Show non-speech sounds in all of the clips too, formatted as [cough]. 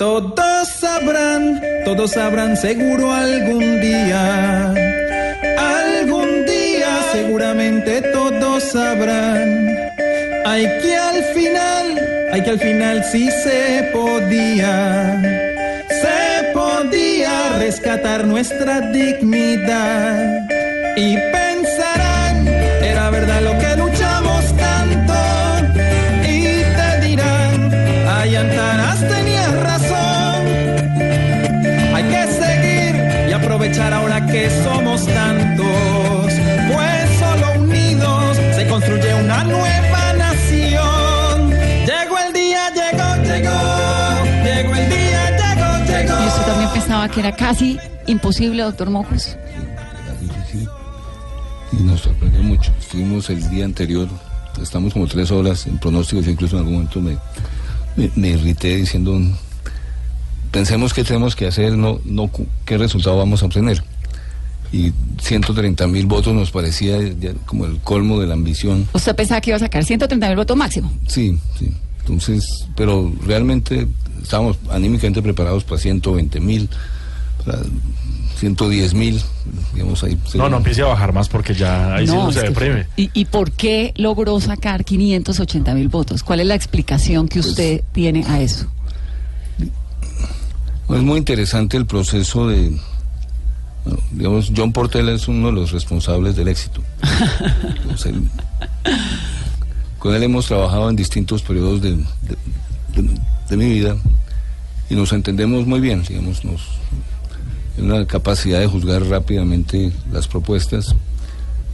Todos sabrán, todos sabrán seguro algún día. Algún día seguramente todos sabrán. Hay que al final, hay que al final sí se podía. Se podía rescatar nuestra dignidad. Y pensarán, era verdad lo que era casi imposible, doctor Mocos? era difícil y nos sorprendió mucho. Estuvimos el día anterior, estamos como tres horas en pronósticos, incluso en algún momento me, me, me irrité diciendo, pensemos qué tenemos que hacer, no, no qué resultado vamos a obtener. Y 130 mil votos nos parecía ya como el colmo de la ambición. ¿Usted pensaba que iba a sacar 130 mil votos máximo? Sí, sí. Entonces, pero realmente estábamos anímicamente preparados para 120 mil, 110 mil, digamos ahí. No, no empiece a bajar más porque ya ahí sí uno es se deprime. ¿Y, ¿Y por qué logró sacar 580 mil votos? ¿Cuál es la explicación que usted tiene a eso? Es muy interesante el proceso de, bueno, digamos, John Portela es uno de los responsables del éxito. Él- con él hemos trabajado en distintos periodos de, de- de- de mi vida y nos entendemos muy bien, digamos, nos una capacidad de juzgar rápidamente las propuestas.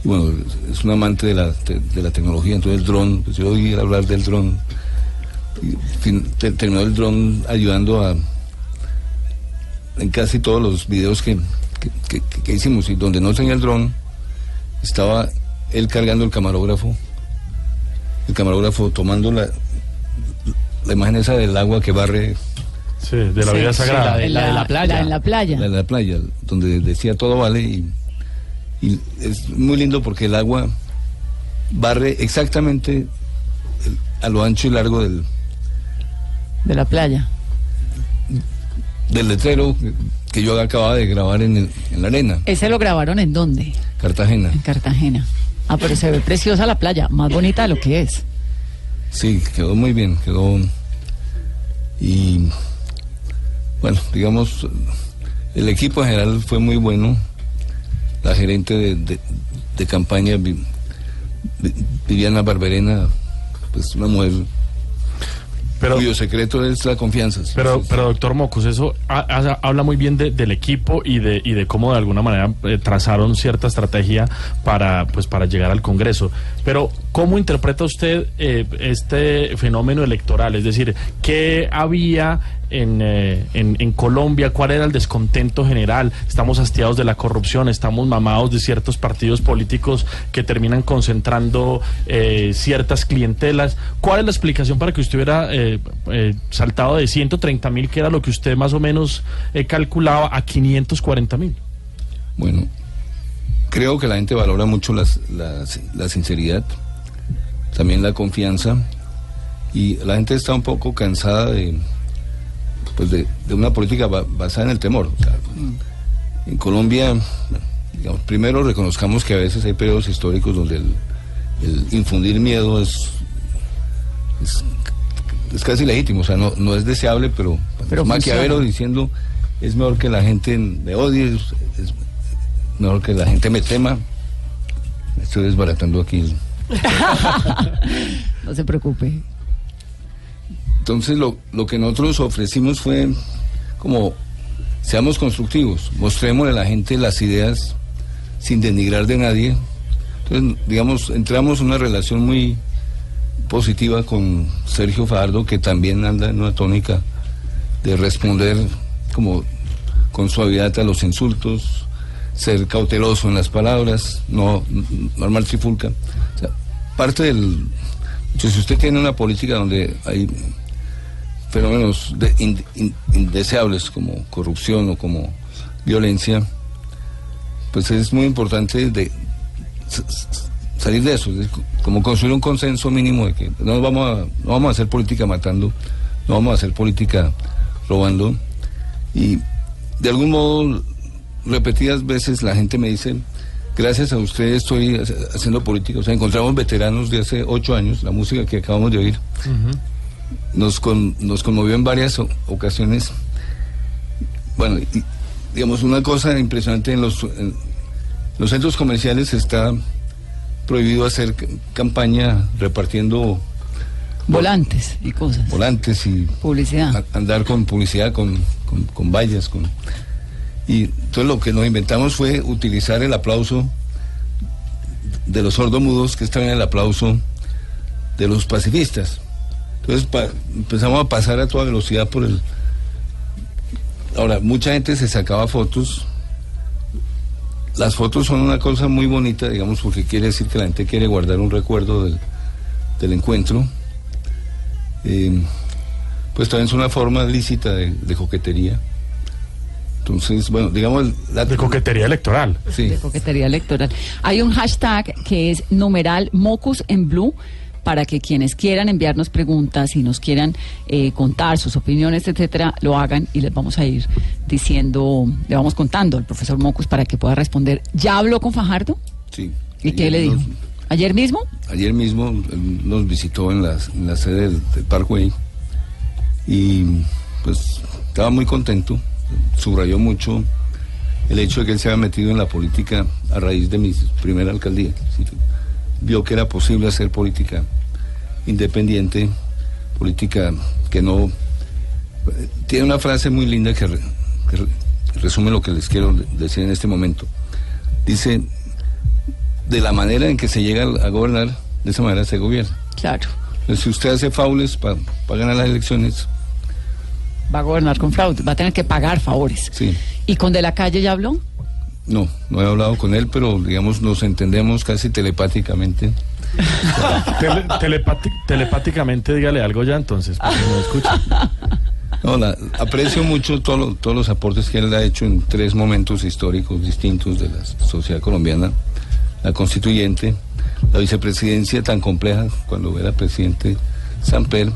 Bueno, es un amante de la, te- de la tecnología, entonces el dron, pues yo oí hablar del dron. Te- terminó el dron ayudando a, en casi todos los videos que- que- que hicimos y donde no tenía el dron estaba él cargando el camarógrafo el camarógrafo tomando la la imagen esa del agua que barre Sí, de la Sí, vida sí, sagrada. la de la playa. La en la playa. la de la playa donde decía todo vale y, y es muy lindo porque el agua barre exactamente el- a lo ancho y largo del, De la playa. del letrero que- que yo acababa de grabar en, el- en la arena ¿Ese lo grabaron en dónde? Cartagena En Cartagena. Ah, pero se ve preciosa la playa, más bonita de lo que es. Sí, quedó muy bien, quedó. Y bueno, digamos, el equipo en general fue muy bueno. La gerente de, de- de campaña, Vi- Vi- Viviana Barberena, pues una mujer Pero, cuyo secreto es la confianza. pero, pero doctor Mocos, eso ha- ha- habla muy bien de- del equipo y de, y de cómo de alguna manera eh, trazaron cierta estrategia para, pues, para llegar al Congreso. Pero, ¿cómo interpreta usted eh, este fenómeno electoral? Es decir, ¿qué había en, eh, en, en Colombia? ¿Cuál era el descontento general? Estamos hastiados de la corrupción, estamos mamados de ciertos partidos políticos que terminan concentrando eh, ciertas clientelas. ¿Cuál es la explicación para que usted hubiera eh, saltado de 130 mil, que era lo que usted más o menos calculaba, a 540 mil? Bueno, creo que la gente valora mucho las- la sinceridad, también la confianza, y la gente está un poco cansada de, pues de, de una política ba- basada en el temor. O sea, en Colombia, digamos, primero reconozcamos que a veces hay periodos históricos donde el, el infundir miedo es, es, es casi legítimo, o sea, no, no es deseable, pero, Pero Maquiavelo diciendo es mejor que la gente me odie, es, es mejor que la gente me tema. Estoy desbaratando aquí. [laughs] No se preocupe. Entonces lo, lo que nosotros ofrecimos fue como seamos constructivos, mostrémosle a la gente las ideas sin denigrar de nadie. Entonces, digamos, entramos en una relación muy positiva con Sergio Fajardo, que también anda en una tónica de responder como con suavidad a los insultos, ser cauteloso en las palabras, no, no armar trifulca. Parte del... Si usted tiene una política donde hay fenómenos de- in- in- indeseables como corrupción o como violencia, pues es muy importante de salir de eso, es como construir un consenso mínimo de que no vamos a, no vamos a hacer política matando, no vamos a hacer política robando. Y de algún modo repetidas veces la gente me dice gracias a usted estoy ha- haciendo política, o sea encontramos veteranos de hace ocho años, la música que acabamos de oír nos, con- nos conmovió en varias ocasiones. Bueno, y, digamos, una cosa impresionante en los, en los centros comerciales está prohibido hacer campaña repartiendo Volantes y cosas. volantes y Publicidad. a- andar con publicidad, con, con, con vallas. Con, y entonces lo que nos inventamos fue utilizar el aplauso de los sordomudos, que es también el aplauso de los pacifistas. Entonces pa- empezamos a pasar a toda velocidad por el... Ahora, mucha gente se sacaba fotos. Las fotos son una cosa muy bonita, digamos, porque quiere decir que la gente quiere guardar un recuerdo del, del encuentro. Eh, pues también es una forma lícita de, de coquetería. Entonces, bueno, digamos... La, De coquetería electoral. Sí. de coquetería electoral. Hay un hashtag que es numeral Mocus en Blue para que quienes quieran enviarnos preguntas y nos quieran eh, contar sus opiniones, etcétera, lo hagan y les vamos a ir diciendo, le vamos contando al profesor Mocus para que pueda responder. ¿Ya habló con Fajardo? sí. ¿Y qué le dijo? nos- ¿Ayer mismo? Ayer mismo nos visitó en, las- en la sede del, del Parkway y pues estaba muy contento, subrayó mucho el hecho de que él se había metido en la política a raíz de mi primera alcaldía. Sí, Vio que era posible hacer política independiente, política que no... Tiene una frase muy linda que, re- que re- resume lo que les quiero decir en este momento. Dice, de la manera en que se llega a gobernar, de esa manera se gobierna. Claro. Entonces, si usted hace faules para ganar las elecciones, Va a gobernar con fraude, va a tener que pagar favores. sí. ¿Y con De la Calle ya habló? No, no he hablado con él, pero digamos nos entendemos casi telepáticamente. [laughs] Tele- telepati- telepáticamente dígale algo ya entonces, porque no escucha. No, la- aprecio mucho todo lo- todos los aportes que él ha hecho en tres momentos históricos distintos de la sociedad colombiana. La constituyente, la vicepresidencia tan compleja cuando era presidente Samper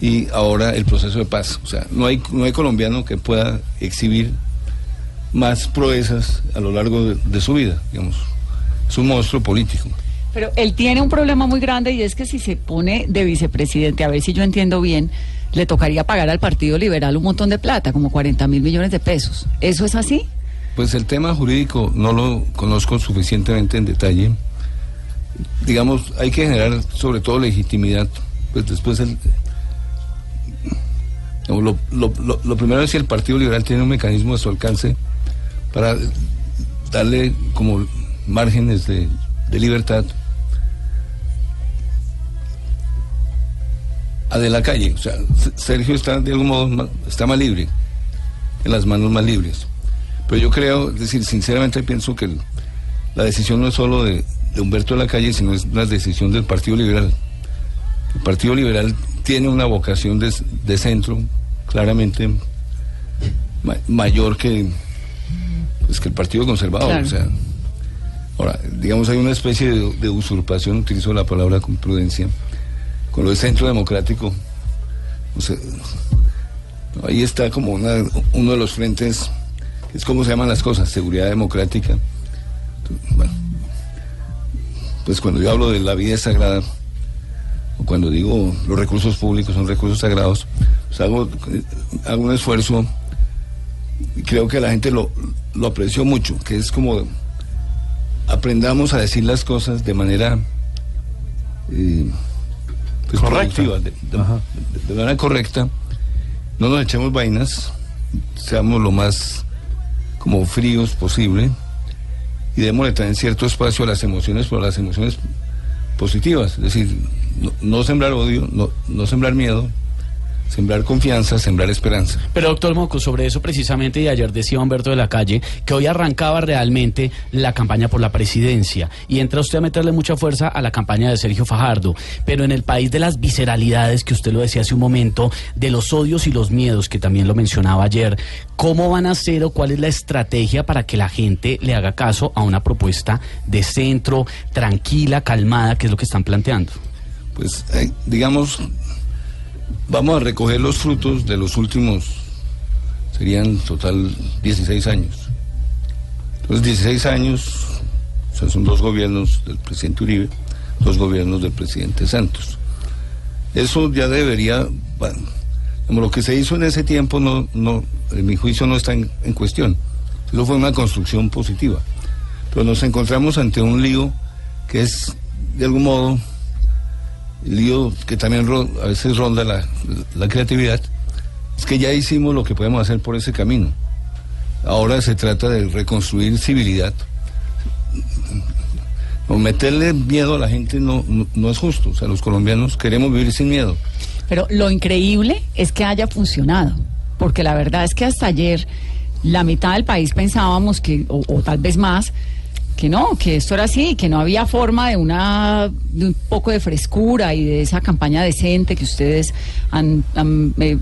y ahora el proceso de paz. O sea, no hay, no hay colombiano que pueda exhibir más proezas a lo largo de, de su vida, digamos. Es un monstruo político. Pero él tiene un problema muy grande y es que si se pone de vicepresidente, a ver si yo entiendo bien, le tocaría pagar al Partido Liberal un montón de plata, como 40 mil millones de pesos. ¿Eso es así? Pues el tema jurídico no lo conozco suficientemente en detalle. Digamos, hay que generar sobre todo legitimidad. Pues después el... digamos, Lo, lo- lo- lo primero es si el Partido Liberal tiene un mecanismo a su alcance para darle como márgenes de, libertad a de la calle. O sea, Sergio está de algún modo está más libre, en las manos más libres. Pero yo creo, es decir, sinceramente pienso que la decisión no es solo de, Humberto de la Calle, sino es una decisión del Partido Liberal. El Partido Liberal tiene una vocación de, centro, claramente ma- mayor que, pues, que el Partido Conservador. Claro. O sea, ahora, digamos, hay una especie de, de usurpación, utilizo la palabra con prudencia, con lo de centro democrático. O sea, ahí está como una- uno de los frentes, es como se llaman las cosas, seguridad democrática. Bueno, pues cuando yo hablo de la vida sagrada, o cuando digo los recursos públicos son recursos sagrados, pues hago, hago un esfuerzo creo que la gente lo, lo apreció mucho, que es como aprendamos a decir las cosas de manera eh, pues, Correcta. de- de manera correcta, no nos echemos vainas, seamos lo más como fríos posible y démosle también cierto espacio a las emociones, pero a las emociones positivas, es decir, no, no sembrar odio, no, no sembrar miedo, sembrar confianza, sembrar esperanza. Pero doctor Moco, sobre eso precisamente y ayer decía Humberto de la Calle que hoy arrancaba realmente la campaña por la presidencia y entra usted a meterle mucha fuerza a la campaña de Sergio Fajardo, pero en el país de las visceralidades que usted lo decía hace un momento, de los odios y los miedos que también lo mencionaba ayer, ¿cómo van a ser o cuál es la estrategia para que la gente le haga caso a una propuesta de centro, tranquila, calmada, que es lo que están planteando? Pues eh, digamos Vamos a recoger los frutos de los últimos, serían total 16 años. Los 16 años, o sea, son dos gobiernos del presidente Uribe, dos gobiernos del presidente Santos. Eso ya debería, bueno, como lo que se hizo en ese tiempo, no, no, en mi juicio no está en, en cuestión. Eso fue una construcción positiva. Pero nos encontramos ante un lío que es, de algún modo, lío que también a veces ronda la, creatividad, es que ya hicimos lo que podemos hacer por ese camino. Ahora se trata de reconstruir civilidad. O meterle miedo a la gente no, no, es justo. O sea, los colombianos queremos vivir sin miedo. Pero lo increíble es que haya funcionado. Porque la verdad es que hasta ayer la mitad del país pensábamos que, o tal vez más, que no, que esto era así, que no había forma de una de un poco de frescura y de esa campaña decente que ustedes han, eh,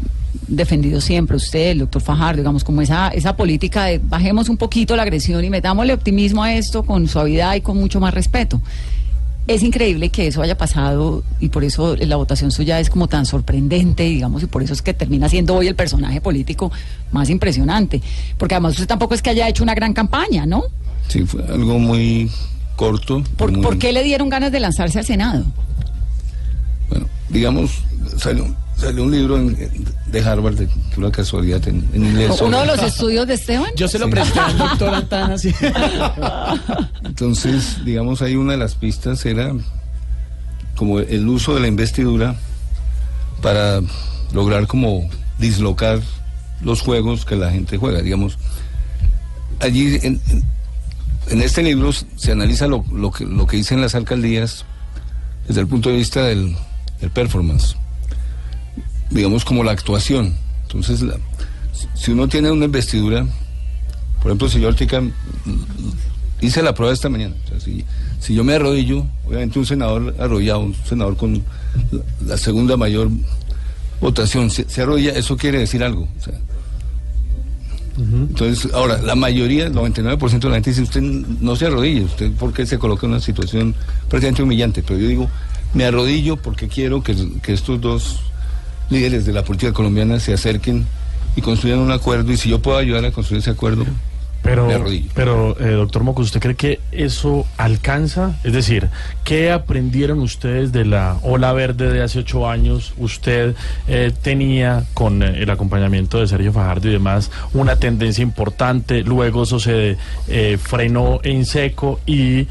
defendido siempre, usted, el doctor Fajardo, digamos, como esa, esa política de bajemos un poquito la agresión y metámosle optimismo a esto con suavidad y con mucho más respeto. Es increíble que eso haya pasado y por eso la votación suya es como tan sorprendente, digamos, y por eso es que termina siendo hoy el personaje político más impresionante. Porque además usted tampoco es que haya hecho una gran campaña, ¿no? Sí, fue algo muy corto. ¿Por, qué le dieron ganas de lanzarse al Senado? Bueno, digamos, salió, salió un libro de Harvard, de una casualidad en, inglés. ¿Uno de los estudios de Esteban? Yo se lo presté al doctor Antana. [laughs] Entonces, digamos, ahí una de las pistas era como el uso de la investidura para lograr como dislocar los juegos que la gente juega. Digamos, allí en, en este libro se analiza lo, que, lo que dicen las alcaldías desde el punto de vista del, performance, digamos como la actuación. Entonces, si uno tiene una investidura, por ejemplo, si yo ahorita hice la prueba esta mañana, si, yo me arrodillo, obviamente un senador arrollado, un senador con la, segunda mayor votación, se, se, arrodilla, eso quiere decir algo. O sea, entonces, ahora, la mayoría, el 99% de la gente dice, usted no se arrodille, usted porque se coloca en una situación prácticamente humillante, pero yo digo, me arrodillo porque quiero que, que estos dos líderes de la política colombiana se acerquen y construyan un acuerdo y si yo puedo ayudar a construir ese acuerdo, pero, pero eh, doctor Mocos, ¿usted cree que eso alcanza? Es decir, ¿qué aprendieron ustedes de la ola verde de hace ocho años? Usted eh, tenía con eh, el acompañamiento de Sergio Fajardo y demás una tendencia importante, luego eso se frenó en seco y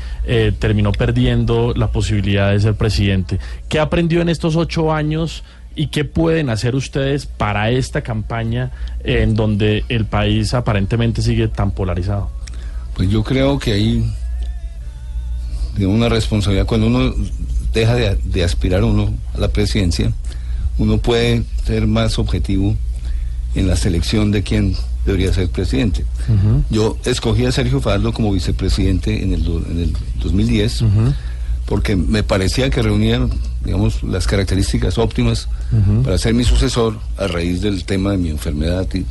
terminó perdiendo la posibilidad de ser presidente. ¿Qué aprendió en estos ocho años? ¿Y qué pueden hacer ustedes para esta campaña en donde el país aparentemente sigue tan polarizado? Pues yo creo que hay una responsabilidad. Cuando uno deja de, aspirar uno a la presidencia, uno puede ser más objetivo en la selección de quién debería ser presidente. Yo escogí a Sergio Faldo como vicepresidente en el, en el 2010 porque me parecía que reunían, digamos, las características óptimas para ser mi sucesor a raíz del tema de mi enfermedad. Y,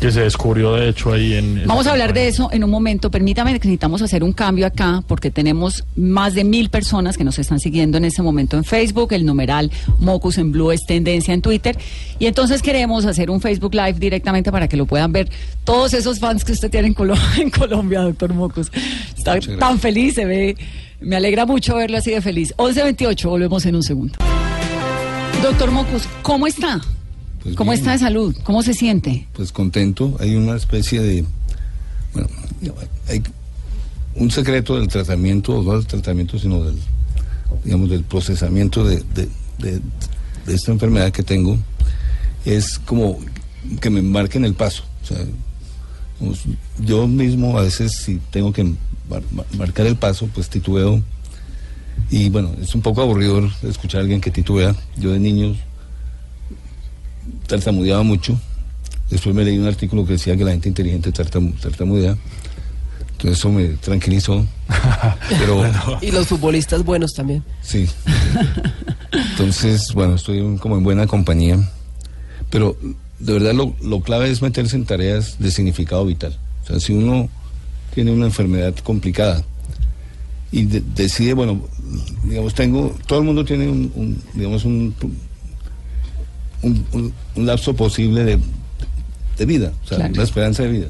que se descubrió de hecho ahí en... Vamos a hablar de eso en un momento. Permítame que necesitamos hacer un cambio acá porque tenemos más de mil personas que nos están siguiendo en ese momento en Facebook. El numeral Mocus en Blue es tendencia en Twitter. Y entonces queremos hacer un Facebook Live directamente para que lo puedan ver todos esos fans que usted tiene en, [laughs] en Colombia, doctor Mocus. Está tan feliz, se ve me alegra mucho verlo así de feliz. 11.28, volvemos en un segundo. Doctor Mocos, ¿cómo está? Pues ¿Cómo está de salud? ¿Cómo se siente? Pues contento. Hay una especie de... Bueno, hay un secreto del tratamiento, no del tratamiento, sino del, digamos, del procesamiento de, esta enfermedad que tengo. Es como que me marquen el paso. O sea, yo mismo a veces si tengo que marcar el paso, pues titubeo. Y bueno, es un poco aburrido escuchar a alguien que titubea. Yo de niños tartamudeaba mucho. Después me leí un artículo que decía que la gente inteligente tartam- tartamudea. Entonces eso me tranquilizó. [laughs] Pero Y los futbolistas buenos también. sí. Entonces, bueno, estoy como en buena compañía. Pero de verdad lo, lo clave es meterse en tareas de significado vital. O sea, si uno tiene una enfermedad complicada y de- decide, bueno, digamos, tengo, todo el mundo tiene un, un, digamos, un, un, lapso posible de, de vida, o sea, Claro. una esperanza de vida.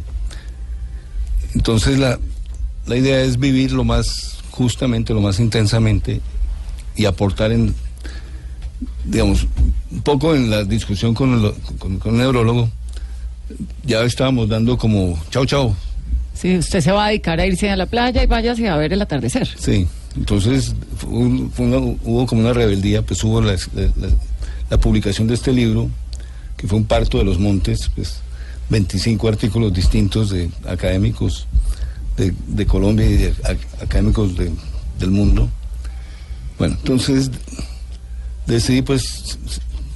Entonces la, la idea es vivir lo más justamente, lo más intensamente y aportar en, digamos, un poco en la discusión con el, con, con el neurólogo, ya estábamos dando como, chao, chao, Sí, usted se va a dedicar a irse a la playa y váyase a ver el atardecer. Sí, entonces fue un- fue una- hubo como una rebeldía, pues hubo la, la- la publicación de este libro, que fue un parto de los montes, pues 25 artículos distintos de académicos de, de Colombia y de ac- académicos de- del mundo. Bueno, entonces decidí pues,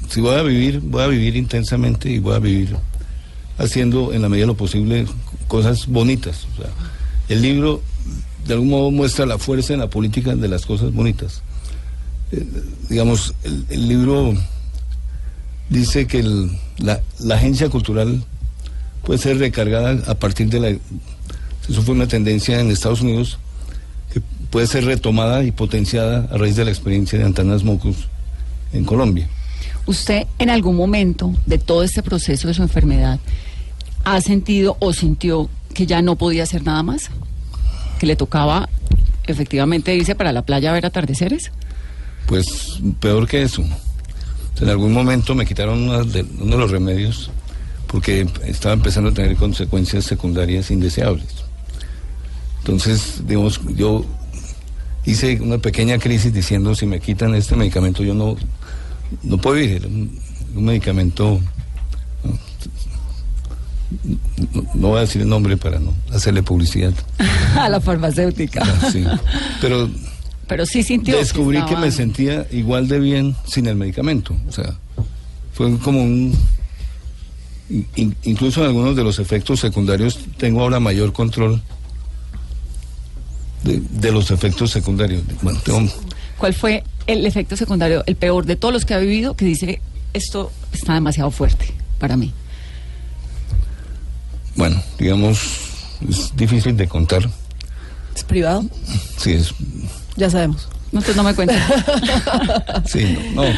si voy a vivir, voy a vivir intensamente y voy a vivir haciendo en la medida de lo posible cosas bonitas. El libro de algún modo muestra la fuerza en la política de las cosas bonitas. Eh, digamos, el, libro dice que la, la agencia cultural puede ser recargada a partir de la... Eso fue una tendencia en Estados Unidos que puede ser retomada y potenciada a raíz de la experiencia de Antanas Mocus en Colombia. ¿Usted en algún momento de todo este proceso de su enfermedad ha sentido o sintió que ya no podía hacer nada más? ¿Que le tocaba efectivamente irse para la playa a ver atardeceres? Pues peor que eso. En algún momento me quitaron de- uno de los remedios porque estaba empezando a tener consecuencias secundarias indeseables. Entonces, digamos, yo hice una pequeña crisis diciendo si me quitan este medicamento yo no, no puedo vivir. Un, un medicamento, no, no- no voy a decir el nombre para no hacerle publicidad. [laughs] a la farmacéutica. Sí. Pero Pero sí sintió. descubrí que, me sentía igual de bien sin el medicamento. O sea, fue como un... in- incluso en algunos de los efectos secundarios tengo ahora mayor control de, de los efectos secundarios. Bueno, tengo- ¿Cuál fue el efecto secundario, el peor de todos los que ha vivido, que dice esto está demasiado fuerte para mí? bueno, digamos, es difícil de contar. ¿Es privado? Sí, es, Ya sabemos. No, entonces no me cuenta. [laughs] sí, no. no.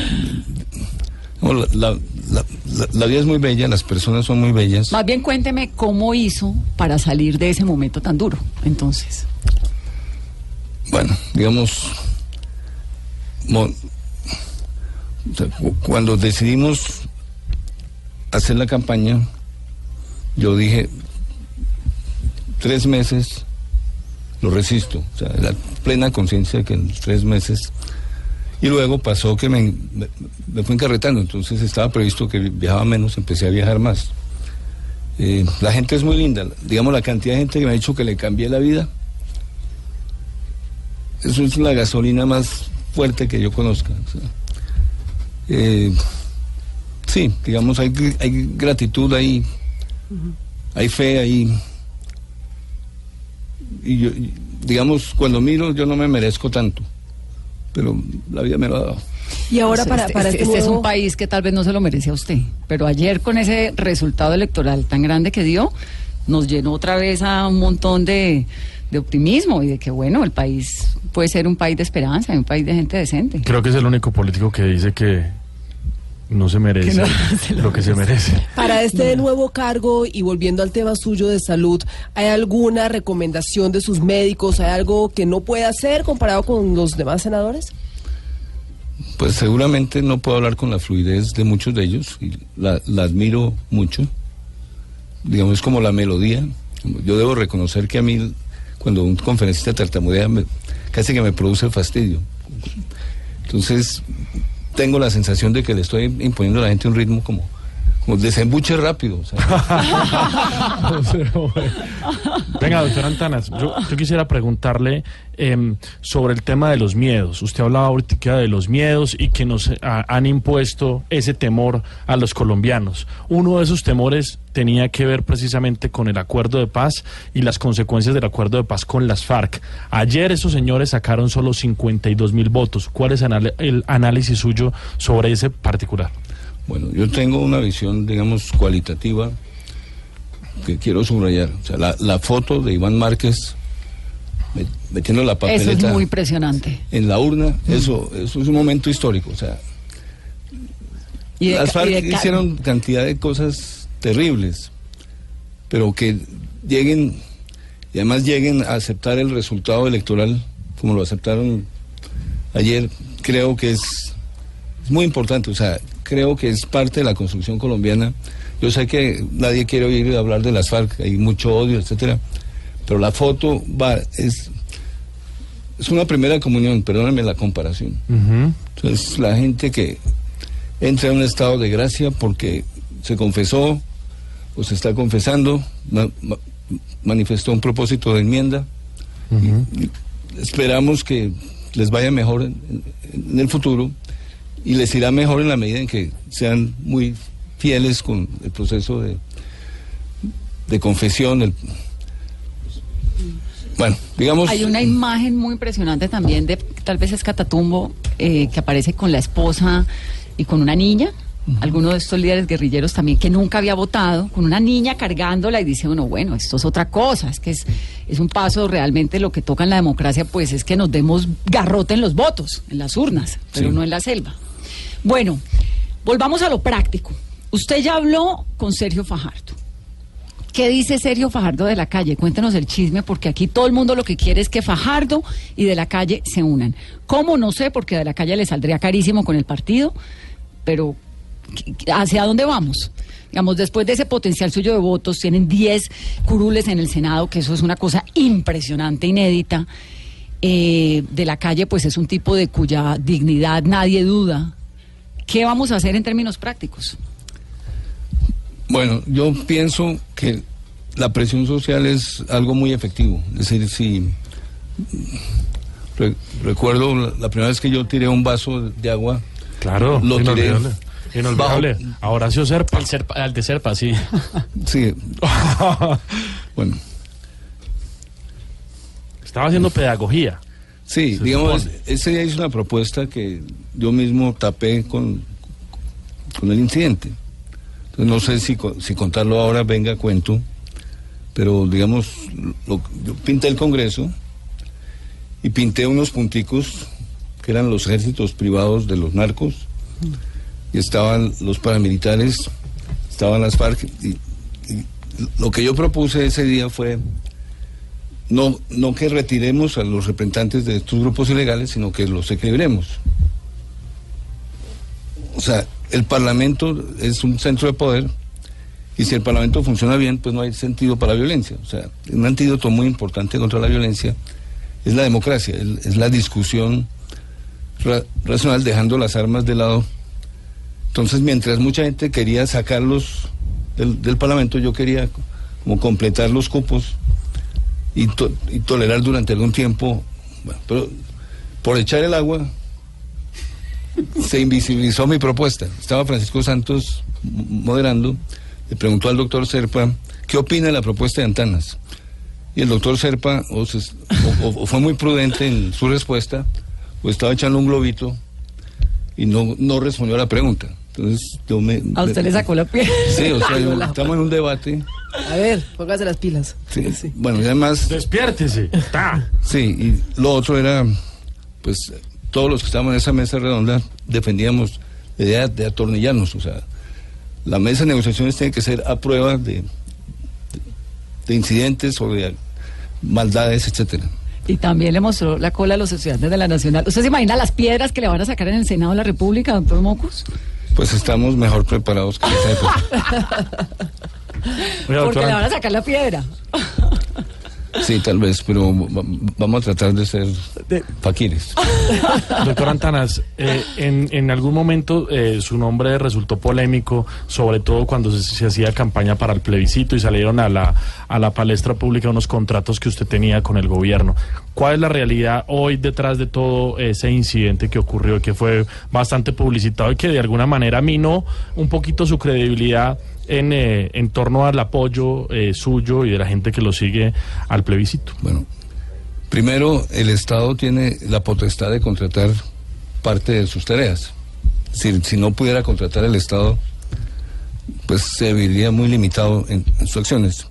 No, la, la- la- la- la vida es muy bella, las personas son muy bellas. Más bien cuénteme cómo hizo para salir de ese momento tan duro. Entonces, Bueno, digamos, cuando decidimos hacer la campaña, yo dije, tres meses lo resisto, la plena conciencia de que en tres meses... Y luego pasó que me, me, fue encarretando, entonces estaba previsto que viajaba menos, empecé a viajar más. Eh, la gente es muy linda, digamos la cantidad de gente que me ha dicho que le cambié la vida, eso es la gasolina más fuerte que yo conozca. o sea. Eh, sí, digamos, hay, hay gratitud, hay, hay fe, hay... Y yo, digamos, cuando miro, yo no me merezco tanto, pero la vida me lo ha dado. Y ahora este, para, este- para este, este este es un país que tal vez no se lo merece a usted. Pero ayer con ese resultado electoral tan grande que dio, nos llenó otra vez a un montón de, de optimismo y de que, bueno, el país puede ser un país de esperanza, y un país de gente decente. Creo que es el único político que dice que no se merece Que no [laughs] [laughs] se lo lo que se merece. Para este nuevo cargo y volviendo al tema suyo de salud, ¿hay alguna recomendación de sus médicos? ¿Hay algo que no puede hacer comparado con los demás senadores? Pues seguramente no puedo hablar con la fluidez de muchos de ellos, y la, la admiro mucho. Digamos, es como la melodía. Yo debo reconocer que a mí, cuando un conferencista tartamudea, me- casi que me produce fastidio. Entonces, tengo la sensación de que le estoy imponiendo a la gente un ritmo como, como desembuche rápido. [laughs] Venga, doctor Antanas, yo, quisiera preguntarle em, sobre el tema de los miedos. Usted hablaba ahorita de los miedos y que nos han impuesto ese temor a los colombianos. Uno de esos temores tenía que ver precisamente con el acuerdo de paz y las consecuencias del acuerdo de paz con las FARC. Ayer esos señores sacaron solo 52 mil votos. ¿Cuál es el análisis suyo sobre ese particular? Bueno, yo tengo una visión, digamos, cualitativa que quiero subrayar. O sea, la, la foto de Iván Márquez met- metiendo la Eso papeleta es muy impresionante. en la urna, eso, eso es un momento histórico. O sea, Y de las y FARC de hicieron cantidad de cosas terribles, pero que lleguen, y además lleguen a aceptar el resultado electoral como lo aceptaron ayer, creo que es, es muy importante. O sea, creo que es parte de la construcción colombiana. Yo sé que nadie quiere oír hablar de las FARC, hay mucho odio, etcétera, pero la foto va, es, es una primera comunión, perdónenme la comparación. Entonces, la gente que entra en un estado de gracia porque se confesó o se está confesando, ma- ma- manifestó un propósito de enmienda. Y- y esperamos que les vaya mejor en el futuro y les irá mejor en la medida en que sean muy fieles con el proceso de, de confesión. el- bueno, digamos... Hay una imagen muy impresionante también de, tal vez es Catatumbo, eh, que aparece con la esposa y con una niña. Alguno de estos líderes guerrilleros también que nunca había votado, con una niña cargándola y dice uno, bueno, esto es otra cosa, es que es, es un paso realmente lo que toca en la democracia, pues es que nos demos garrote en los votos, en las urnas, pero Sí. no en la selva. Bueno, volvamos a lo práctico. Usted ya habló con Sergio Fajardo. ¿Qué dice Sergio Fajardo de la calle? Cuéntenos el chisme, porque aquí todo el mundo lo que quiere es que Fajardo y de la calle se unan. ¿Cómo? No sé, porque de la calle le saldría carísimo con el partido, pero ¿qué- qué- ¿hacia dónde vamos? Digamos, después de ese potencial suyo de votos, tienen 10 curules en el Senado, que eso es una cosa impresionante, inédita. Eh, de la calle, pues es un tipo de cuya dignidad nadie duda. ¿Qué vamos a hacer en términos prácticos? Bueno, yo pienso que la presión social es algo muy efectivo. Es decir, si re- recuerdo la, la primera vez que yo tiré un vaso de agua, Claro, Lo tiré inolvidable. Inolvidable. bajo- A Horacio Serpa. Al, Serpa- al de Serpa, sí. [laughs] sí, [laughs] bueno, Estaba haciendo pedagogía. Sí, Se digamos, supone. ese día hice una propuesta que yo mismo tapé con, con el incidente. Entonces, no sé si, si contarlo ahora venga a cuento, pero digamos, lo- yo pinté el Congreso y pinté unos punticos que eran los ejércitos privados de los narcos y estaban los paramilitares, estaban las FARC y, y lo que yo propuse ese día fue no, no que retiremos a los representantes de estos grupos ilegales, sino que los equilibremos. O sea, el Parlamento es un centro de poder y si el Parlamento funciona bien, pues no hay sentido para la violencia. O sea, un antídoto muy importante contra la violencia es la democracia, es la discusión ra- racional dejando las armas de lado. Entonces, mientras mucha gente quería sacarlos del, del Parlamento, yo quería como completar los cupos y, to- y tolerar durante algún tiempo. Pero por echar el agua se invisibilizó mi propuesta. Estaba Francisco Santos moderando, le preguntó al doctor Serpa qué opina de la propuesta de Antanas. Y el doctor Serpa o, se- o fue muy prudente en su respuesta, o estaba echando un globito y no, no respondió a la pregunta. Entonces yo me... A usted le sacó la piel. Sí, o sea, [laughs] yo- estamos en un debate. A ver, póngase las pilas. Sí, Bueno, y además... Despiértese. Ta. Sí, y lo otro era, pues, todos los que estábamos en esa mesa redonda defendíamos la idea de atornillarnos, o sea, la mesa de negociaciones tiene que ser a prueba de, de incidentes o de maldades, etcétera. Y también le mostró la cola a los estudiantes de la Nacional. ¿Usted se imagina las piedras que le van a sacar en el Senado de la República, doctor Mocus? Pues estamos mejor preparados que en esa época. Porque le van a sacar la piedra. Sí, tal vez, pero va- vamos a tratar de ser faquires. Doctor Antanas, eh, en, en algún momento eh, su nombre resultó polémico, sobre todo cuando se, se hacía campaña para el plebiscito y salieron a la, a la palestra pública unos contratos que usted tenía con el gobierno. ¿Cuál es la realidad hoy detrás de todo ese incidente que ocurrió, que fue bastante publicitado y que de alguna manera minó un poquito su credibilidad en, eh, en torno al apoyo eh, suyo y de la gente que lo sigue al plebiscito? Bueno, primero, el Estado tiene la potestad de contratar parte de sus tareas. Si, si no pudiera contratar el Estado, pues se vería muy limitado en, en sus acciones.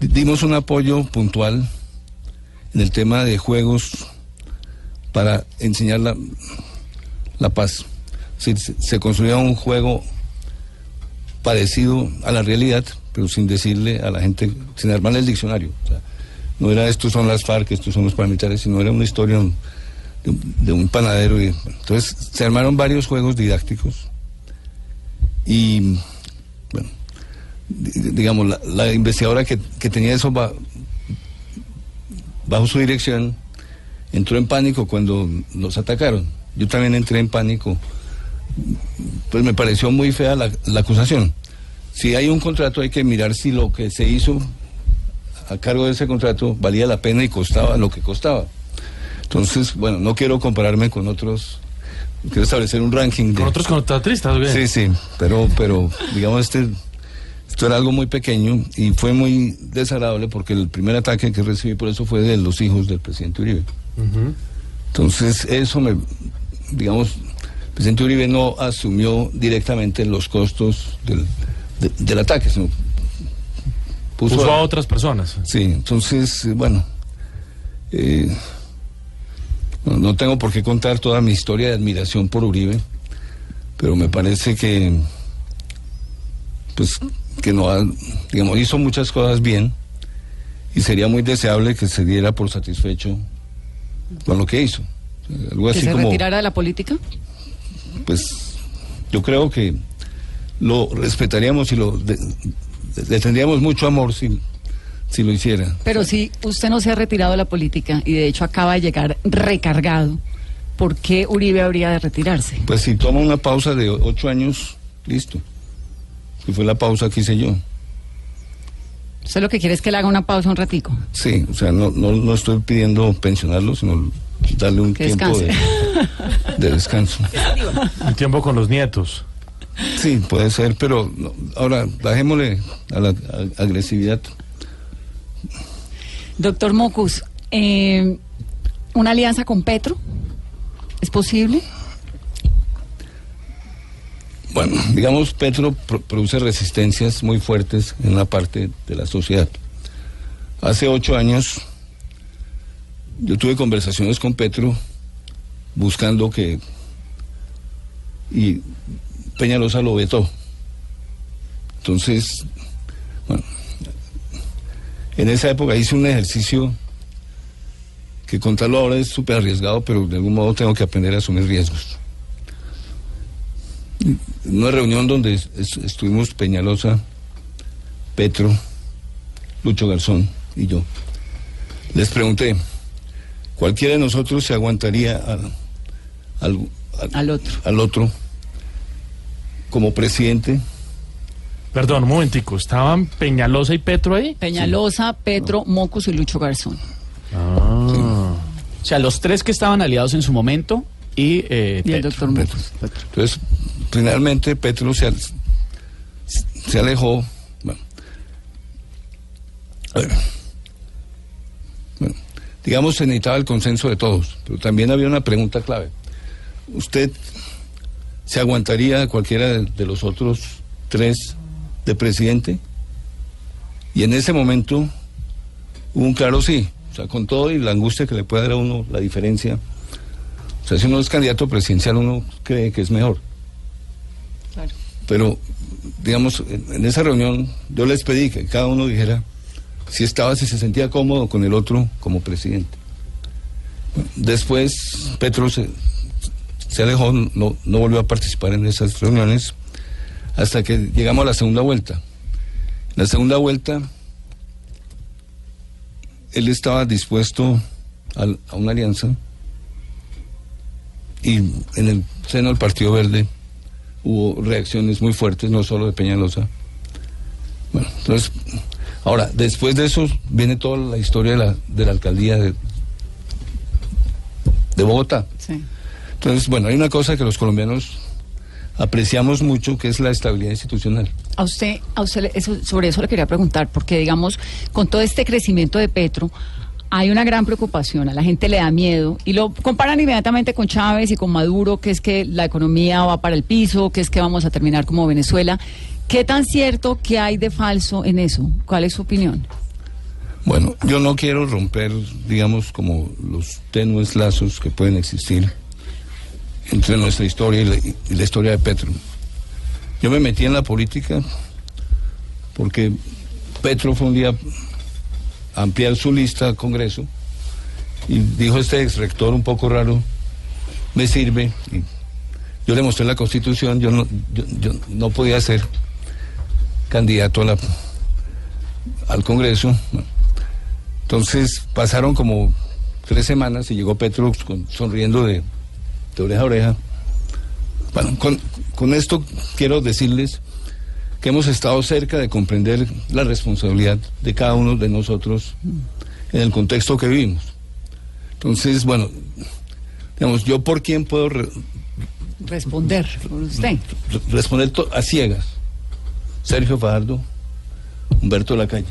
Di- Dimos un apoyo puntual en el tema de juegos para enseñar la, paz. Se, se construía un juego parecido a la realidad, pero sin decirle a la gente, sin armarle el diccionario. No era estos son las FARC, estos son los paramilitares, sino era una historia de, un- de un panadero. Entonces se armaron varios juegos didácticos y, bueno, di- digamos, la, investigadora que, que tenía eso ba- bajo su dirección entró en pánico cuando nos atacaron. Yo también entré en pánico pues me pareció muy fea la, la acusación. Si hay un contrato hay que mirar si lo que se hizo a cargo de ese contrato valía la pena y costaba lo que costaba. Entonces, bueno, no quiero compararme con otros, quiero establecer un ranking de... ¿Con otros contratistas? qué? Sí, sí, pero, pero digamos, este, esto era algo muy pequeño y fue muy desagradable porque el primer ataque que recibí por eso fue de los hijos del presidente Uribe. Entonces, eso me, digamos, el presidente Uribe no asumió directamente los costos del, de- del ataque, sino puso, Puso a otras personas. Sí, entonces, eh, bueno, eh, no, no tengo por qué contar toda mi historia de admiración por Uribe, pero me parece que, pues, que no, ha- digamos, hizo muchas cosas bien y sería muy deseable que se diera por satisfecho con lo que hizo. Algo ¿Que así se como, retirara de la política? pues, yo creo que lo respetaríamos y lo de- le tendríamos mucho amor si, si lo hiciera. Pero si usted no se ha retirado de la política y de hecho acaba de llegar recargado, ¿por qué Uribe habría de retirarse? Pues si toma una pausa de ocho años, listo. Si fue la pausa que hice yo. Usted lo que quiere es que le haga una pausa un ratico. Sí, o sea, no, no, no estoy pidiendo pensionarlo, sino darle un Que tiempo de, descanso. Un tiempo con los nietos. Sí, puede ser, pero no, ahora bajémosle a la a- agresividad. Doctor Mocus, eh, ¿una alianza con Petro? ¿Es posible? Bueno, digamos, Petro pro- produce resistencias muy fuertes en una parte de la sociedad. Hace ocho años yo tuve conversaciones con Petro buscando que... Y Peñalosa lo vetó. Entonces, bueno, en esa época hice un ejercicio que contarlo ahora es súper arriesgado, pero de algún modo tengo que aprender a asumir riesgos una reunión donde es- es- estuvimos Peñalosa, Petro, Lucho Garzón y yo. Les pregunté, ¿cualquiera de nosotros se aguantaría al, al- al- Al otro. al otro como presidente? Perdón, un momentico. ¿Estaban Peñalosa y Petro ahí? Peñalosa, Petro, Mocus y Lucho Garzón. Ah. O sea, los tres que estaban aliados en su momento y, eh, Y el Petro. doctor Mocus. Entonces, finalmente Petro se, se alejó. Digamos, se necesitaba el consenso de todos, pero también había una pregunta clave. ¿Usted se aguantaría a cualquiera de, de los otros tres de presidente? Y en ese momento hubo un claro sí. O sea, con todo y la angustia que le puede dar a uno la diferencia. O sea, si uno es candidato presidencial, uno cree que es mejor. Pero, digamos, en, en esa reunión yo les pedí que cada uno dijera si estaba, si se sentía cómodo con el otro como presidente. Después Petro se, se alejó, no, no volvió a participar en esas reuniones hasta que llegamos a la segunda vuelta. La segunda vuelta él estaba dispuesto al- a una alianza y en el seno del Partido Verde hubo reacciones muy fuertes, no solo de Peñalosa. Bueno, entonces, ahora, después de eso viene toda la historia de la, de la alcaldía de, de Bogotá. Sí. Entonces, bueno, hay una cosa que los colombianos apreciamos mucho, que es la estabilidad institucional. A usted, a usted eso- sobre eso le quería preguntar, porque digamos, con todo este crecimiento de Petro, hay una gran preocupación, a la gente le da miedo y lo comparan inmediatamente con Chávez y con Maduro, que es que la economía va para el piso, que es que vamos a terminar como Venezuela. ¿Qué tan cierto que hay de falso en eso? ¿Cuál es su opinión? Bueno, yo no quiero romper, digamos, como los tenues lazos que pueden existir entre nuestra historia y la, y la historia de Petro. Yo me metí en la política porque Petro fue un día ampliar su lista al Congreso y dijo este ex rector un poco raro, me sirve. Yo le mostré la constitución, yo no, yo, yo no podía ser candidato a al Congreso. Entonces pasaron como tres semanas y llegó Petro con- sonriendo de, de oreja a oreja. Bueno, con, con esto quiero decirles que hemos estado cerca de comprender la responsabilidad de cada uno de nosotros en el contexto que vivimos. Entonces, bueno, digamos, yo por quién puedo re- Responder por usted. re- responder a ciegas. Sergio Fajardo, Humberto Lacalle.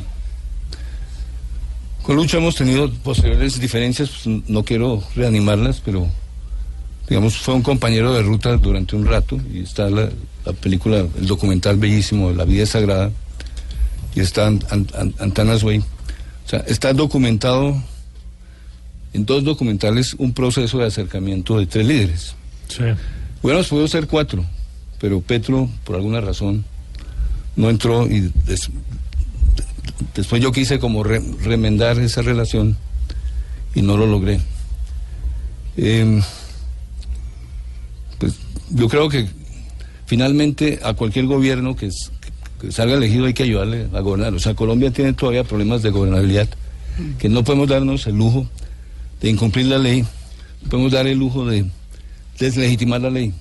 Con Lucho hemos tenido posteriores diferencias, pues, no quiero reanimarlas, pero digamos, fue un compañero de ruta durante un rato y está la, la película, el documental bellísimo, La vida es sagrada, y está Ant- Ant- Ant- Antanas Way. O sea, está documentado en dos documentales un proceso de acercamiento de tres líderes. Sí. Hubiéramos podido ser cuatro, pero Petro, por alguna razón, no entró y des- después yo quise como re- remendar esa relación y no lo logré. Pues yo creo que finalmente a cualquier gobierno que, es- que salga elegido hay que ayudarle a gobernar. O sea, Colombia tiene todavía problemas de gobernabilidad, que no podemos darnos el lujo de incumplir la ley, no podemos dar el lujo de deslegitimar la ley.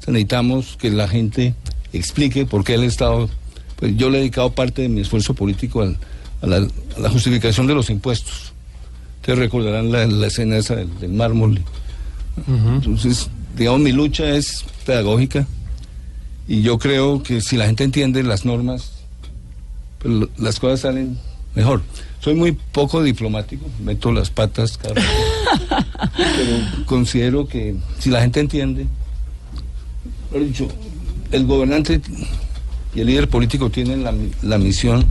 O sea, necesitamos que la gente explique por qué el Estado... Pues yo le he dedicado parte de mi esfuerzo político al- a, la, a la justificación de los impuestos. Ustedes recordarán la, la escena esa del, del mármol. Entonces, digamos, mi lucha es pedagógica y yo creo que si la gente entiende las normas, pues, las cosas salen mejor. Soy muy poco diplomático, meto las patas cada rato, [laughs] pero considero que si la gente entiende, lo he dicho, el gobernante y el líder político tienen la, la misión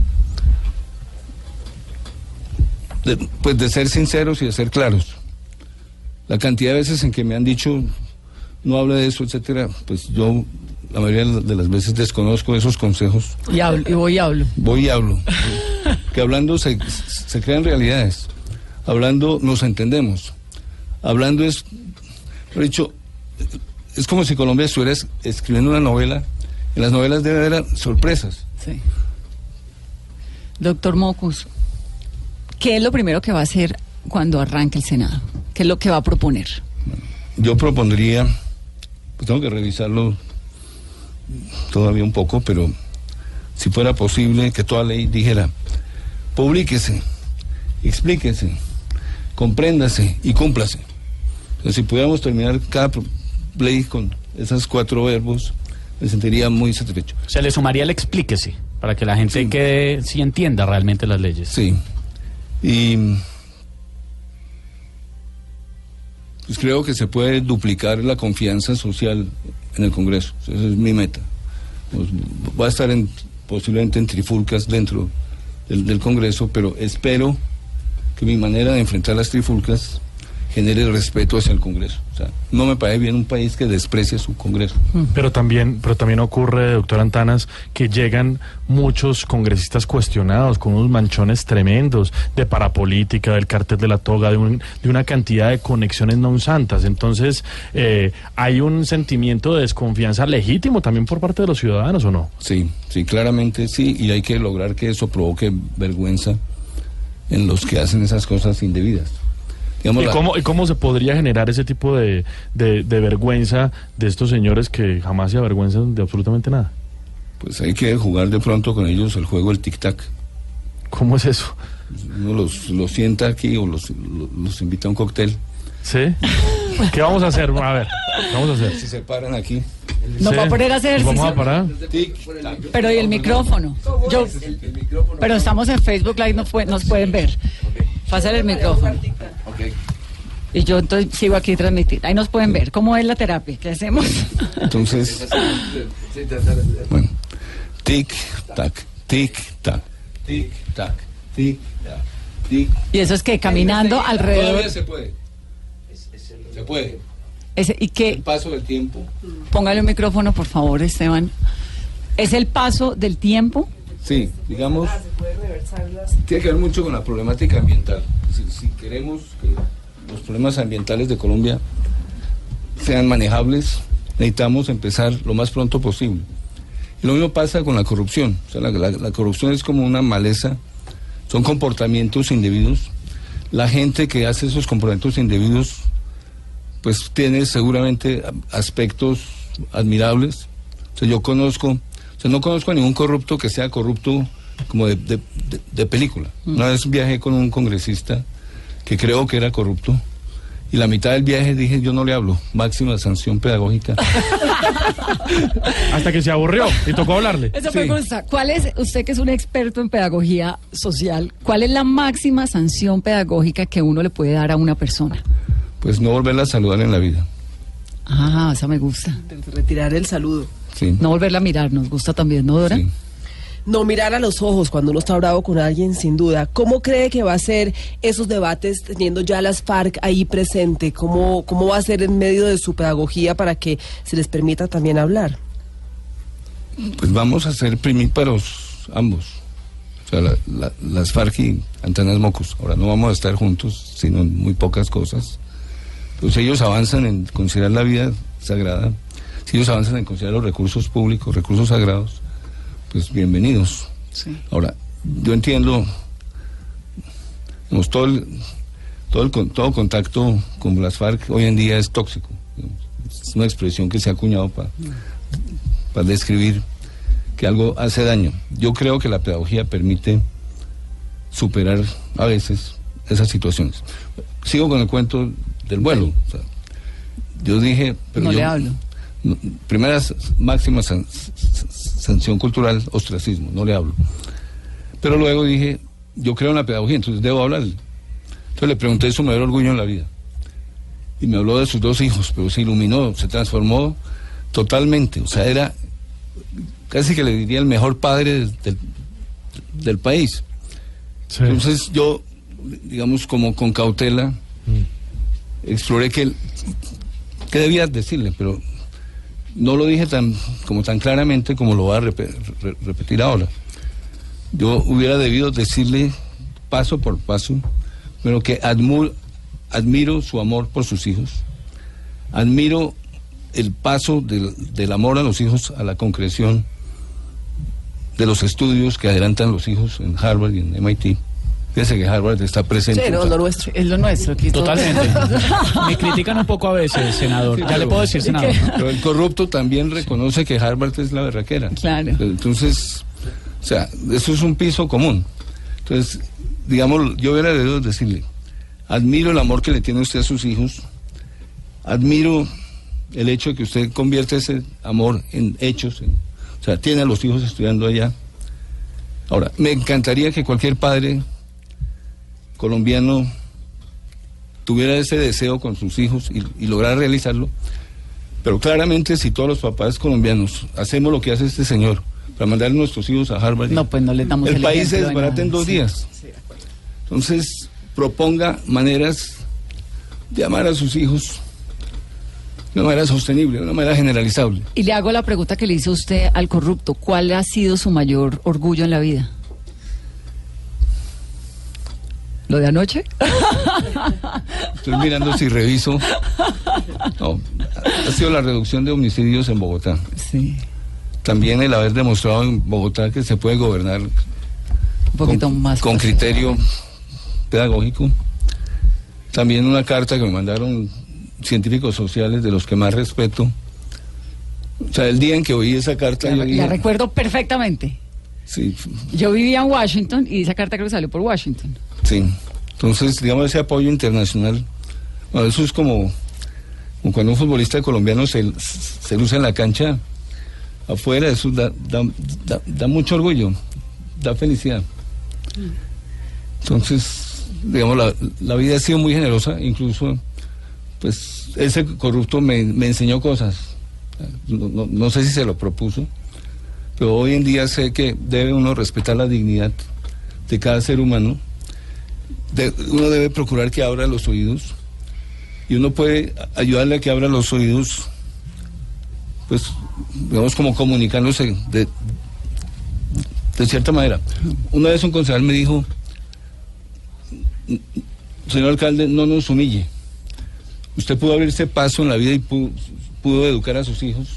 de, pues de ser sinceros y de ser claros. La cantidad de veces en que me han dicho no hable de eso, etcétera, pues yo la mayoría de las veces desconozco esos consejos. Y, hablo, y voy y hablo. Voy y hablo. que hablando se, se crean realidades. Hablando nos entendemos. Hablando es, he dicho, es como si Colombia estuviera es- escribiendo una novela. En las novelas debe haber sorpresas. Sí. Doctor Mocus, ¿qué es lo primero que va a hacer cuando arranque el Senado? ¿Qué es lo que va a proponer? Yo propondría, pues tengo que revisarlo todavía un poco, pero si fuera posible que toda ley dijera, publíquese, explíquese, compréndase y cúmplase. Entonces, si pudiéramos terminar cada ley con esos cuatro verbos, me sentiría muy satisfecho. Se le sumaría el explíquese, para que la gente quede, sí entienda realmente las leyes. Sí. Y pues creo que se puede duplicar la confianza social en el Congreso. Esa es mi meta. Pues, va a estar en, posiblemente en trifulcas dentro del, del Congreso, pero espero que mi manera de enfrentar las trifulcas genere respeto hacia el Congreso. O sea, no me parece bien un país que desprecia su Congreso. Pero también, pero también ocurre, doctor Antanas, que llegan muchos congresistas cuestionados con unos manchones tremendos de parapolítica, del cartel de la toga, de, un- de una cantidad de conexiones no santas. Entonces, eh, hay un sentimiento de desconfianza legítimo también por parte de los ciudadanos, ¿o no? Sí, sí, claramente sí, y hay que lograr que eso provoque vergüenza en los que hacen esas cosas indebidas. Digamos, ¿Y la- cómo, ¿Y cómo se podría generar ese tipo de, de- de vergüenza de estos señores que jamás se avergüenzan de absolutamente nada? Pues hay que jugar de pronto con ellos el juego del tic-tac. ¿Cómo es eso? Uno los, los sienta aquí o los, los, los invita a un cóctel. ¿Sí? ¿Qué vamos a hacer? A ver, ¿qué vamos a hacer? Si se paran aquí. Nos Sí. va a poner a hacer ¿Nos Vamos a parar. Pero y el micrófono. Yo, pero estamos en Facebook Live, nos, pueden- nos pueden ver. Pásale el micrófono. Y yo entonces sigo aquí transmitiendo. Ahí nos pueden ver. ¿Cómo es la terapia? ¿Qué hacemos? Entonces, bueno, tic-tac, tic-tac, tic-tac, tic-tac, tic y eso es que caminando alrededor. Todavía se puede. Se puede. Ese, y El que paso del tiempo. póngale un micrófono, por favor, Esteban. Es el paso del tiempo. Sí, digamos, tiene que ver mucho con la problemática ambiental. Si, si queremos que los problemas ambientales de Colombia sean manejables, necesitamos empezar lo más pronto posible. Y lo mismo pasa con la corrupción. O sea, la, la- la corrupción es como una maleza, son comportamientos indebidos. La gente que hace esos comportamientos indebidos, pues tiene seguramente aspectos admirables. O sea, yo conozco, o sea, no conozco a ningún corrupto que sea corrupto como de, de- de- de película. Una vez viajé con un congresista que creo que era corrupto y la mitad del viaje dije, yo no le hablo, máxima sanción pedagógica. [laughs] Hasta que se aburrió y tocó hablarle. Eso Sí. me gusta. ¿Cuál es, usted que es un experto en pedagogía social, cuál es la máxima sanción pedagógica que uno le puede dar a una persona? Pues no volverla a saludar en la vida. Ah, esa me gusta. Retirar el saludo. Sí. No volverla a mirar, nos gusta también, ¿no, Dora? sí. No mirar a los ojos cuando uno está bravo con alguien, sin duda. ¿Cómo cree que va a ser esos debates teniendo ya las FARC ahí presente? ¿Cómo, ¿Cómo va a ser en medio de su pedagogía para que se les permita también hablar? Pues vamos a ser primíparos ambos. O sea, la- la- las FARC y Antanas Mocos. Ahora no vamos a estar juntos, sino en muy pocas cosas. Pues ellos avanzan en considerar la vida sagrada. Si ellos avanzan en considerar los recursos públicos, recursos sagrados, pues bienvenidos. Ahora, yo entiendo, digamos, todo el, todo el todo contacto con las FARC hoy en día es tóxico. Es una expresión que se ha acuñado para para describir que algo hace daño. Yo creo que la pedagogía permite superar a veces esas situaciones. Sigo con el cuento del vuelo. o sea, yo dije... Pero No yo- le hablo. no, primera s- sanción cultural, ostracismo, no le hablo. Pero luego dije, yo creo en la pedagogía, entonces debo hablarle. Entonces le pregunté su mayor orgullo en la vida. Y me habló de sus dos hijos, pero se iluminó, se transformó totalmente. O sea, era casi que le diría el mejor padre del, del- del país. Sí. Entonces yo, digamos, como con cautela, exploré que, que debía decirle, pero no lo dije tan, como tan claramente como lo voy a repe- re- repetir ahora. Yo hubiera debido decirle paso por paso, pero que admu- admiro su amor por sus hijos, admiro el paso del, del amor a los hijos a la concreción de los estudios que adelantan los hijos en Harvard y en MIT. Fíjese que Harvard está presente. Sí, no, lo nuestro. Es lo nuestro. aquí Totalmente. [laughs] Me critican un poco a veces, senador. Sí, ya le puedo decir, senador. Pero el corrupto también reconoce que Harvard es la berraquera. Claro. Entonces, o sea, eso es un piso común. Entonces, digamos, yo hubiera debido decirle, admiro el amor que le tiene usted a sus hijos, admiro el hecho de que usted convierte ese amor en hechos, en- o sea, tiene a los hijos estudiando allá. Ahora, me encantaría que cualquier padre colombiano tuviera ese deseo con sus hijos y, y lograr realizarlo. Pero claramente si todos los papás colombianos hacemos lo que hace este señor para mandar a nuestros hijos a Harvard, No, pues no les damos el, el país se desbarata en dos sí. días. Entonces, proponga maneras de amar a sus hijos de una manera sostenible, de una manera generalizable. Y le hago la pregunta que le hizo usted al corrupto. ¿Cuál ha sido su mayor orgullo en la vida? ¿Lo de anoche? Estoy mirando si reviso. No, ha sido la reducción de homicidios en Bogotá. Sí. También el haber demostrado en Bogotá que se puede gobernar Un poquito con, más. con fácil. criterio pedagógico. También una carta que me mandaron científicos sociales de los que más respeto. O sea, el día en que oí esa carta... La, la recuerdo perfectamente. sí, Yo vivía en Washington y esa carta creo que salió por Washington. Sí. Entonces, digamos, ese apoyo internacional, bueno, eso es como, cuando un futbolista colombiano se, luce en la cancha afuera, eso da, da, da- mucho orgullo, da felicidad. Entonces, digamos, la, la vida ha sido muy generosa, incluso, pues, ese corrupto me, me enseñó cosas. No sé si se lo propuso, pero hoy en día sé que debe uno respetar la dignidad de cada ser humano. Uno debe procurar que abra los oídos y uno puede ayudarle a que abra los oídos, pues, digamos, como comunicándose de, cierta manera. Una vez un concejal me dijo, señor alcalde, no nos humille. Usted pudo abrirse paso en la vida y pudo, pudo educar a sus hijos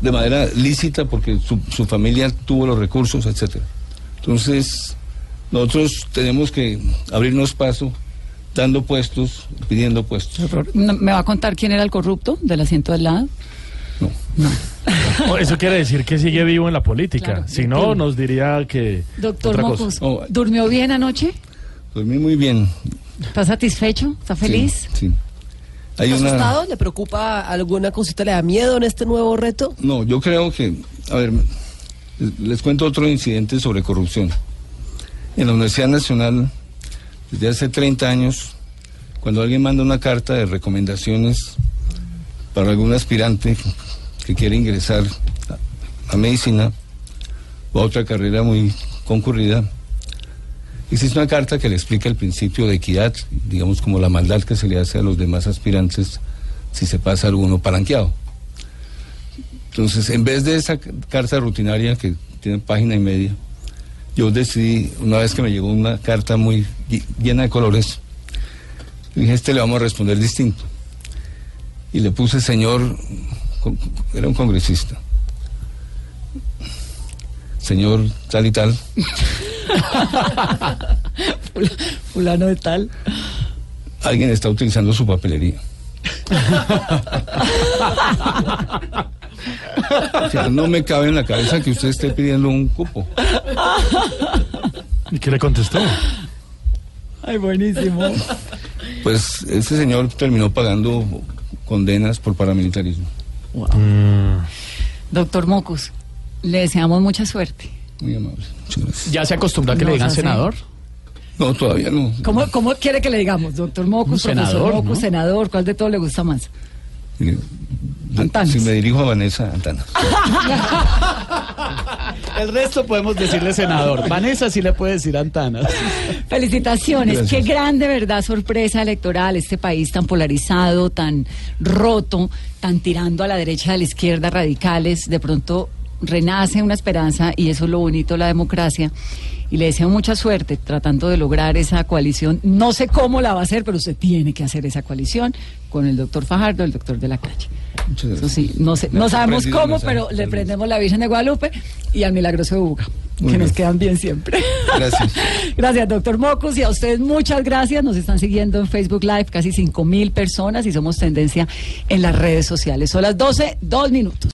de manera lícita porque su, su familia tuvo los recursos, etcétera. Entonces, nosotros tenemos que abrirnos paso dando puestos, pidiendo puestos. No, ¿Me va a contar quién era el corrupto del asiento al lado? No. Eso quiere decir que sigue vivo en la política. Claro, si no, nos diría que. Doctor. Mocus, Oh. ¿durmió bien anoche? Dormí muy bien. ¿Está satisfecho? ¿Está feliz? Sí. sí. Hay ¿Está una... asustado? ¿Le preocupa alguna cosita? ¿Le da miedo en este nuevo reto? No, yo creo que, a ver, les cuento otro incidente sobre corrupción. En la Universidad Nacional, desde hace 30 años, cuando alguien manda una carta de recomendaciones para algún aspirante que quiere ingresar a, medicina o a otra carrera muy concurrida, existe una carta que le explica el principio de equidad, digamos como la maldad que se le hace a los demás aspirantes si se pasa alguno palanqueado. Entonces, en vez de esa carta rutinaria que tiene página y media, yo decidí, una vez que me llegó una carta muy ll- llena de colores, dije, este le vamos a responder distinto. Y le puse señor, era un congresista, señor tal y tal, Fula- [laughs] Fulano de tal. alguien está utilizando su papelería. [laughs] O sea, no me cabe en la cabeza que usted esté pidiendo un cupo. ¿Y qué le contestó? Ay, buenísimo. Pues ese señor terminó pagando condenas por paramilitarismo. Doctor Mocus, le deseamos mucha suerte. Muy amable. Muchas gracias. ¿Ya se acostumbra a que le digan hace- senador? No, todavía no. ¿Cómo, cómo quiere que le digamos? Doctor Mocus, Un profesor senador, Mocus, ¿no? senador, ¿cuál de todos le gusta más? Antanas. Si me dirijo a Vanessa, Antanas. [laughs] El resto podemos decirle senador. Vanessa sí le puede decir Antanas. Felicitaciones, Gracias. qué gran de verdad sorpresa electoral, este país tan polarizado, tan roto, tan tirando a la derecha y a la izquierda radicales, de pronto renace una esperanza y eso es lo bonito de la democracia. Y le deseo mucha suerte tratando de lograr esa coalición. No sé cómo la va a hacer, pero usted tiene que hacer esa coalición con el doctor Fajardo, el doctor de la calle. Muchas Eso sí, no, sé, no sabemos cómo, pero le prendemos la Virgen de Guadalupe y al milagroso de Buga, que nos quedan bien siempre. Gracias. [laughs] Gracias, doctor Mocus. Y a ustedes muchas gracias. Nos están siguiendo en Facebook Live casi cinco mil personas y somos tendencia en las redes sociales. Son las 12, dos minutos.